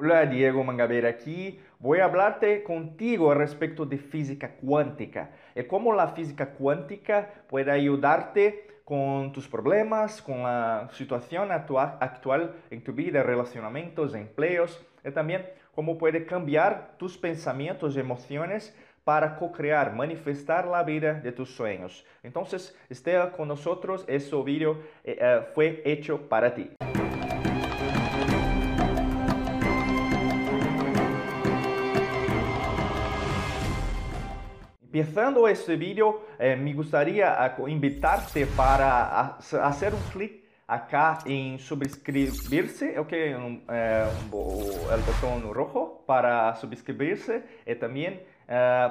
Hola, Diego Mangabeira aquí. Voy a hablarte contigo respecto de física cuántica y cómo la física cuántica puede ayudarte con tus problemas, con la situación actual en tu vida, relacionamientos, empleos y también cómo puede cambiar tus pensamientos y emociones para co-crear, manifestar la vida de tus sueños. Entonces, esté con nosotros, este video eh, eh, fue hecho para ti. Empezando este video, eh, me gustaría invitarte para hacer un clic acá en suscribirse, ok, um, eh, el botón rojo para y también eh,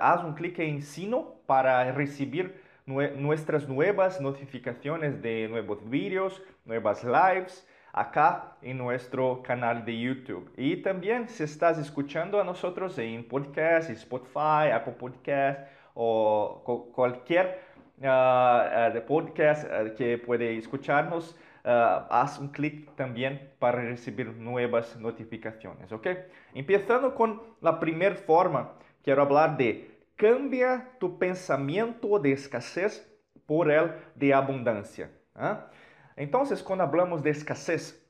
haz un clic en sino para recibir nuestras nuevas notificaciones de nuevos videos, nuevas lives, acá en nuestro canal de YouTube. Y también si estás escuchando a nosotros en podcast, Spotify, Apple Podcast o cualquier uh, podcast que puede escucharnos, uh, haz un clic también para recibir nuevas notificaciones, ¿ok? Empezando con la primera forma, quiero hablar de cambia tu pensamiento de escasez por el de abundancia. ¿ah? Entonces, cuando hablamos de escasez,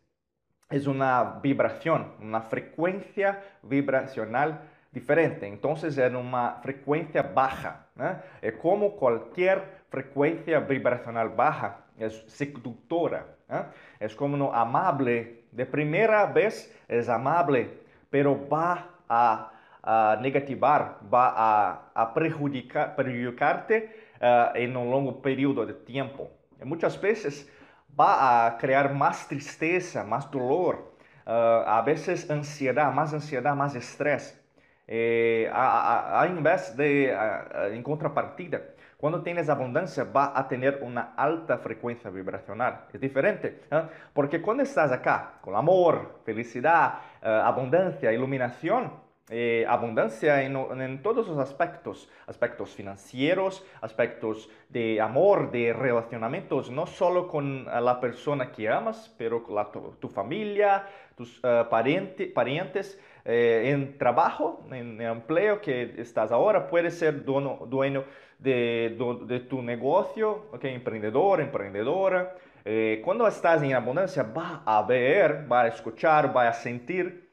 es una vibración, una frecuencia vibracional diferente. Entonces, es una frecuencia baja. Es como cualquier frecuencia vibracional baja, es seductora. Es como amable. De primera vez es amable, pero va a, negativar, va a, perjudicarte uh, en un largo periodo de tiempo. Y muchas veces va a crear más tristeza, más dolor, uh, a veces ansiedad, más ansiedad, más estrés. Eh, a, a, a, de, en contrapartida, cuando tienes abundancia va a tener una alta frecuencia vibracional. Es diferente, ¿eh? porque cuando estás acá con amor, felicidad, uh, abundancia, iluminación, eh, abundancia en, todos los aspectos, aspectos financieros, aspectos de amor, de relacionamientos, no solo con la persona que amas, pero con tu, familia, tus uh, pariente, parientes, eh, en trabajo, en empleo que estás ahora, puedes ser dueño, dueño de, tu negocio, okay, emprendedor, emprendedora. Eh, cuando estás en abundancia, va a ver, va a escuchar, va a sentir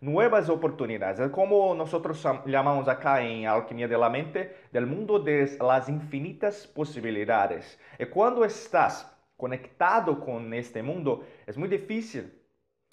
nuevas oportunidades. Es como nosotros llamamos acá en Alquimia de la Mente, del mundo de las infinitas posibilidades. Y cuando estás conectado con este mundo, es muy difícil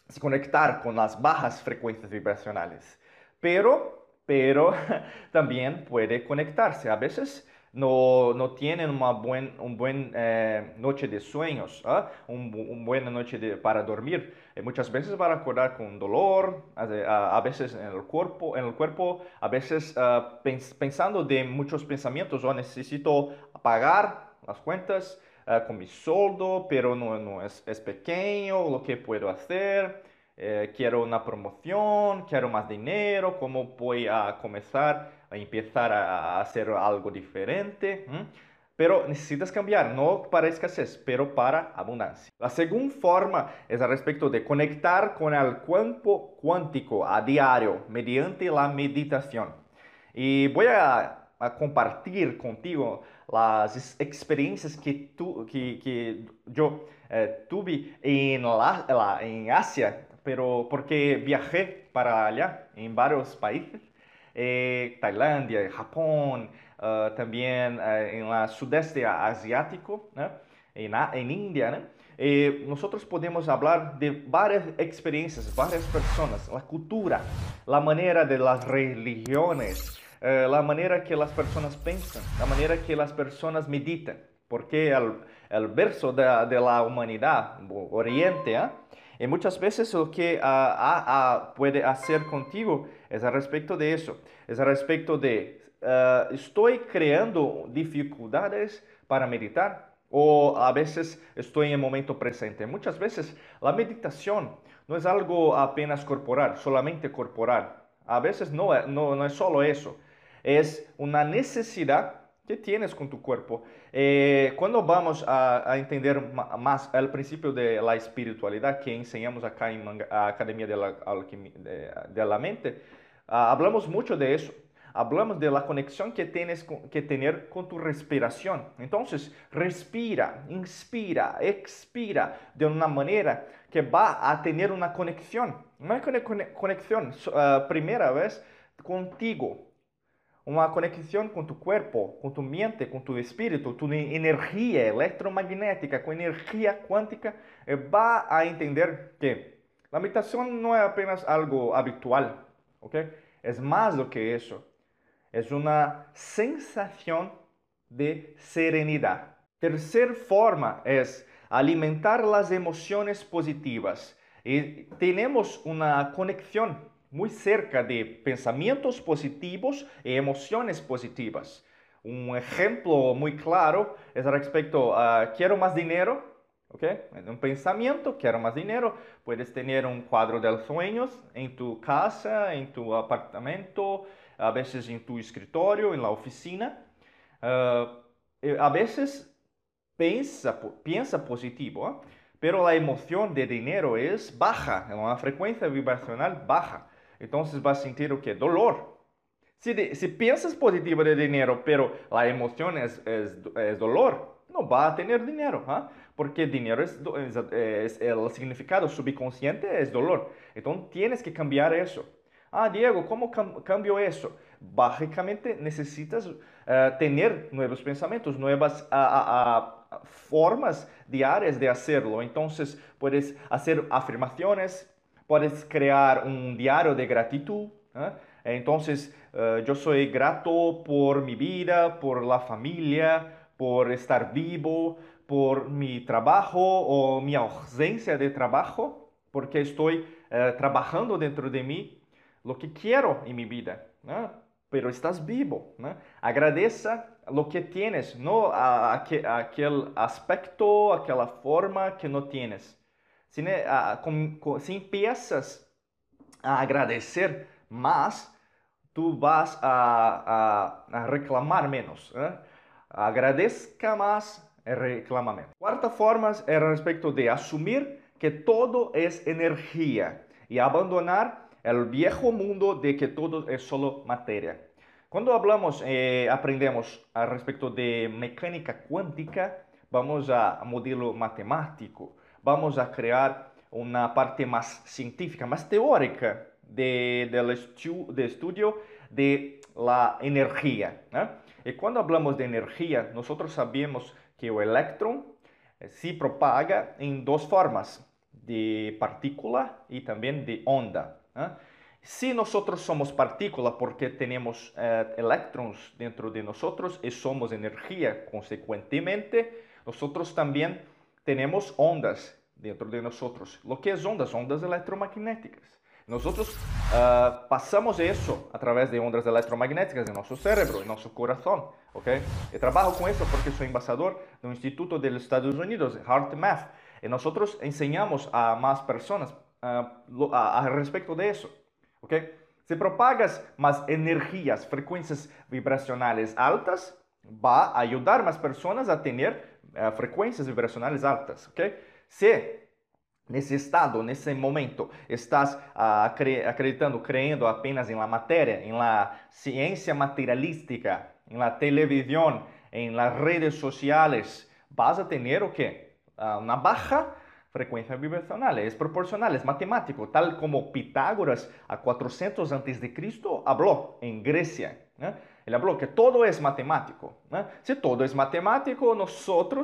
se conectar con las bajas frecuencias vibracionales. Pero, pero también puede conectarse. A veces no, no tienen una buen, un buen eh, noche de sueños, ¿eh? un, un, buena noche de, para dormir. Y muchas veces van a acordar con dolor, a, veces en el cuerpo, en el cuerpo a veces pens, pensando de muchos pensamientos, o oh, necesito pagar las cuentas uh, con mi sueldo, pero no, no es, es, pequeño, lo que puedo hacer. Eh, quiero una promoción, quiero más dinero, ¿cómo voy a comenzar a empezar a hacer algo diferente? ¿Mm? Pero necesitas cambiar, no para escasez, pero para abundancia. La segunda forma es al respecto de conectar con el cuerpo cuántico a diario mediante la meditación. Y voy a, a compartir contigo las experiencias que, tu, que, que yo eh, tuve en, la, la, en Asia pero porque viajé para allá en varios países, eh, Tailandia, Japón, uh, también uh, sudeste asiático, ¿no? en, en, India, ¿no? eh, nosotros podemos hablar de varias experiencias, varias personas, la cultura, la manera de las religiones, eh, la manera que las personas piensan, la manera que las personas meditan, porque el, el verso de, de la humanidad, Oriente, ¿eh? Y muchas veces lo que uh, puede hacer contigo es al respecto de eso, es al respecto de, uh, estoy creando dificultades para meditar o a veces estoy en el momento presente. Muchas veces la meditación no es algo apenas corporal, solamente corporal. A veces no, no, no es solo eso, es una necesidad que tienes con tu cuerpo. Eh, cuando vamos a, entender más el principio de la espiritualidad que enseñamos acá en la Academia de la, Mente, uh, hablamos mucho de eso. Hablamos de la conexión que tienes que tener con tu respiración. Entonces, respira, inspira, expira de una manera que va a tener una conexión. Una conexión, uh, primera vez, contigo, uma conexão com tu corpo, com tu mente, com tu espírito, tu energia eletromagnética, com energia quântica, vai a entender que a meditação não é apenas algo habitual, ok? É mais do que isso. É uma sensação de serenidade. Terceira forma é alimentar as emoções positivas. E temos uma conexão muy cerca de pensamientos positivos y emociones positivas. Un ejemplo muy claro es respecto a quiero más dinero, ¿ok? Un pensamiento, quiero más dinero, puedes tener un cuadro de los sueños en tu casa, en tu apartamento, a veces en tu escritorio, en la oficina. Uh, a veces piensa, piensa positivo, ¿eh? pero la emoción de dinero es baja, una frecuencia vibracional baja. Entonces vas a sentir o que? Dolor. Si, de, si piensas positivo de dinero, pero la emoción es, es, es dolor, no va a tener dinero, ¿ah? porque dinero es, es, el significado subconsciente es dolor. Entonces tienes que cambiar eso. Ah, Diego, ¿cómo cam cambio eso? Básicamente necesitas uh, tener nuevos pensamientos, nuevas uh, uh, formas diarias de hacerlo. Entonces puedes hacer afirmaciones, puedes crear un diario de gratitud. ¿eh? Entonces, uh, yo soy grato por mi vida, por la familia, por estar vivo, por mi trabajo o mi ausencia de trabajo, porque estoy uh, trabajando dentro de mí lo que quiero en mi vida. Pero estás vivo. ¿no? Agradeza lo que tienes, no a aquel aspecto, aquella forma que no tienes. Se, né, a, empiezas a agradecer mais, tu vas a, a, a reclamar menos. Né? Agradezca mais e reclama menos. Quarta forma é a respeito de assumir que todo é energia e abandonar o viejo mundo de que todo é solo matéria. Quando hablamos, eh, aprendemos a respeito de mecânica quântica, vamos a modelo matemático vamos a crear una parte más científica, más teórica de, del estu de estudio de la energía. ¿eh? Y cuando hablamos de energía, nosotros sabemos que el electrón se propaga en dos formas, de partícula y también de onda. ¿eh? Si nosotros somos partícula porque tenemos eh, electrons dentro de nosotros y somos energía, consecuentemente, nosotros también temos ondas dentro de nós. O que é ondas? Ondas eletromagnéticas. Nós uh, ah, passamos isso através de ondas eletromagnéticas em nosso cérebro, em nosso coração, ok? Eu trabalho com isso porque sou embaixador do Instituto dos Estados Unidos, Heart Math, e nós ensinamos a mais pessoas uh, ah, a, a respeito disso, ok? Se propagas mais energias, frequências vibracionais altas, vai ajudar mais pessoas a ter uh, frecuencias vibracionales altas. ¿okay? Se nesse estado, nesse momento, estás uh, acreditando, crendo apenas em la matéria, em la ciência materialística, em la televisão, em las redes sociais, vas a ter o quê? Uh, uma baixa frequência vibracional, é proporcional, é matemático, tal como Pitágoras a 400 antes de Cristo falou em Grécia. Né? Ele falou que todo é matemático. Se todo é matemático, nós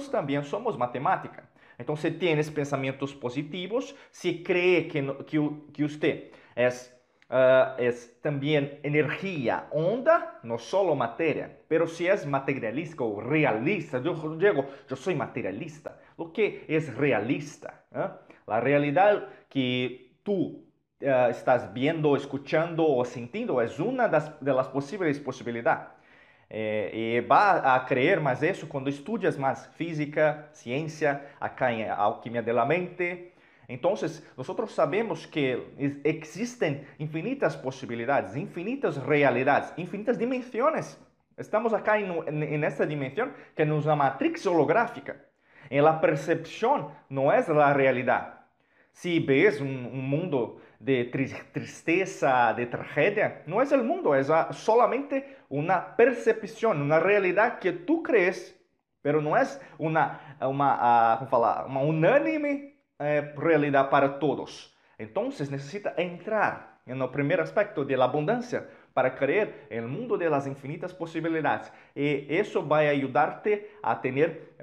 também somos matemática. Então, se tem pensamentos positivos, se cree que, que, que você é, uh, é também energia, onda, não só matéria. Pero se é materialista ou realista, eu digo, eu sou materialista. O que é realista? ¿eh? A realidade que tu uh, estás viendo, escuchando o sintiendo es una das, de las posibles posibilidades. Eh, e va a creer mais isso quando estudias mais física, ciência, acá em alquimia de la mente. Então, nós sabemos que existem infinitas possibilidades, infinitas realidades, infinitas dimensões. Estamos acá em esta dimensão que é a matrix holográfica. E a percepção não é a realidade. Se vês um mundo de tristeza, de tragedia, no es el mundo, es solamente una percepción, una realidad que tú crees, pero no es una, una, uh, falar, uma unânime eh, realidad para todos. Entonces necesita entrar en el primer aspecto de la abundancia para creer en el mundo de las infinitas posibilidades. Y eso va a ayudarte a tener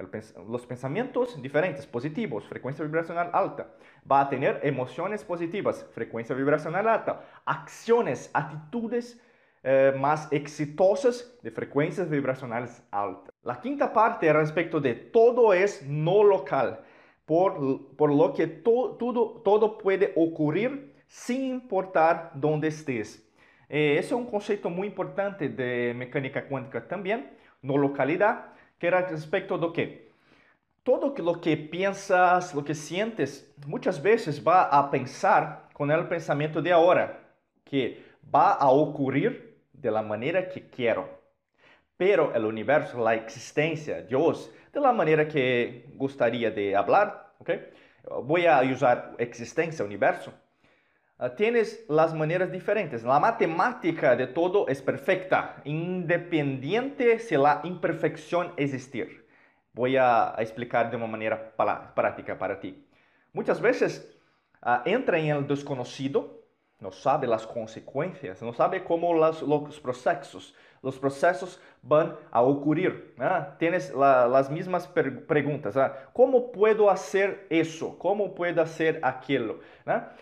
los pensamientos diferentes, positivos, frecuencia vibracional alta. Va a tener emociones positivas, frecuencia vibracional alta. Acciones, actitudes eh, más exitosas de frecuencias vibracionales altas. La quinta parte respecto de todo es no local, por, por lo que to, todo, todo puede ocurrir sin importar dónde estés. Eh, ese es un concepto muy importante de mecánica cuántica también, no localidad, que era respecto de que todo lo que piensas, lo que sientes, muchas veces va a pensar con el pensamiento de ahora, que va a ocurrir de la manera que quiero. Pero el universo, la existencia, Dios, de la manera que gustaría de hablar, ¿okay? voy a usar existencia, universo, tienes las maneras diferentes. La matemática de todo es perfecta, independiente si la imperfección existir. Voy a, explicar de una manera práctica para ti. Muchas veces uh, entra en el desconocido, no sabe las consecuencias, no sabe cómo las, los procesos, los procesos van a ocurrir. ¿ah? Tienes la, las mismas preguntas. ¿ah? ¿Cómo puedo hacer eso? ¿Cómo puedo hacer aquello? ¿ah?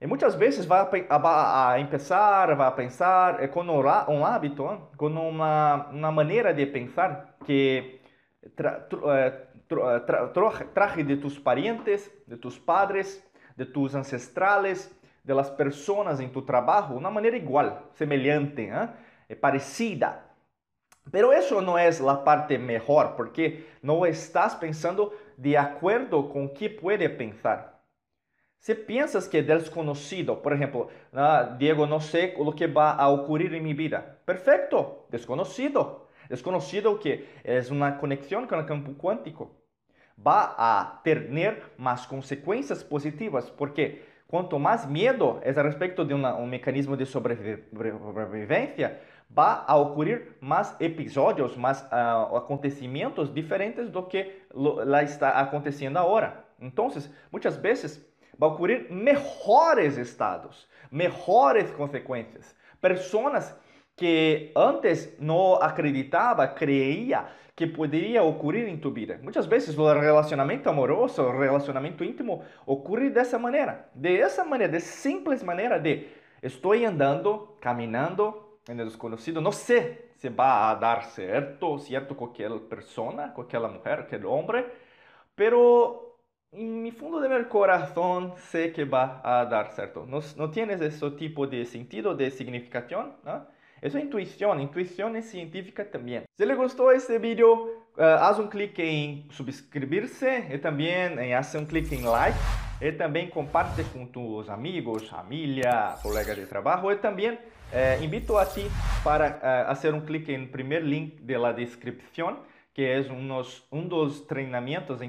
E muitas vezes vai a, a, a empezar, vai a pensar é, com um hábito, com uma, uma maneira de pensar que tra, tra, tra, traje de tus parientes, de tus padres, de tus ancestrales, de las personas em tu trabalho, uma maneira igual, semelhante, ¿eh? é parecida. Pero eso no es la parte mejor, porque no estás pensando de acuerdo con qué puede pensar. Se pensas que é desconhecido, por exemplo, ah, Diego, não sei o que vai ocorrer em minha vida. Perfeito, desconhecido. Desconhecido que é uma conexão com o campo quântico. Vai a ter mais consequências positivas, porque quanto mais medo é a respeito de uma, um mecanismo de sobrevivência, vai a ocorrer mais episódios, mais uh, acontecimentos diferentes do que lá está acontecendo agora. Então, muitas vezes vai ocorrer melhores estados, melhores consequências, Personas que antes não acreditava, creia que poderia ocorrer em tua vida. Muitas vezes o relacionamento amoroso, o relacionamento íntimo ocorre dessa maneira, dessa maneira, de simples maneira de estou andando, caminhando em desconhecido, não sei se vai dar certo, certo com aquela pessoa, com aquela mulher, aquele homem, mas en mi fondo de mi corazón sé que va a dar cierto. ¿No, no tienes ese tipo de sentido, de significación? ¿no? Eso intuición es científica también. Si le gustó este video, uh, haz un clic en suscribirse y también en hacer un clic en like. Y también comparte con tus amigos, familia, colegas de trabajo. Y también uh, invito a ti para hacer un clic en el primer link de la descripción que é unos, um dos treinamentos,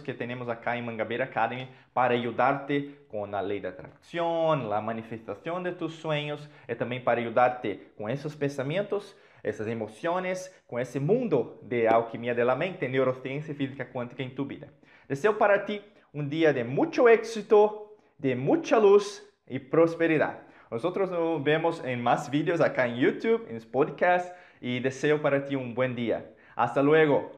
que temos acá em Mangabeira Academy para ajudar-te com a lei da atração, a manifestação de tus sueños e também para ajudar-te com esses pensamentos, essas emoções, com esse mundo de alquimia da mente, neurociência e física quântica em tu vida. Desejo para ti um dia de muito êxito, de muita luz e prosperidade. Nós nos vemos em mais vídeos acá em YouTube, em podcast e desejo para ti um bom dia. Hasta luego.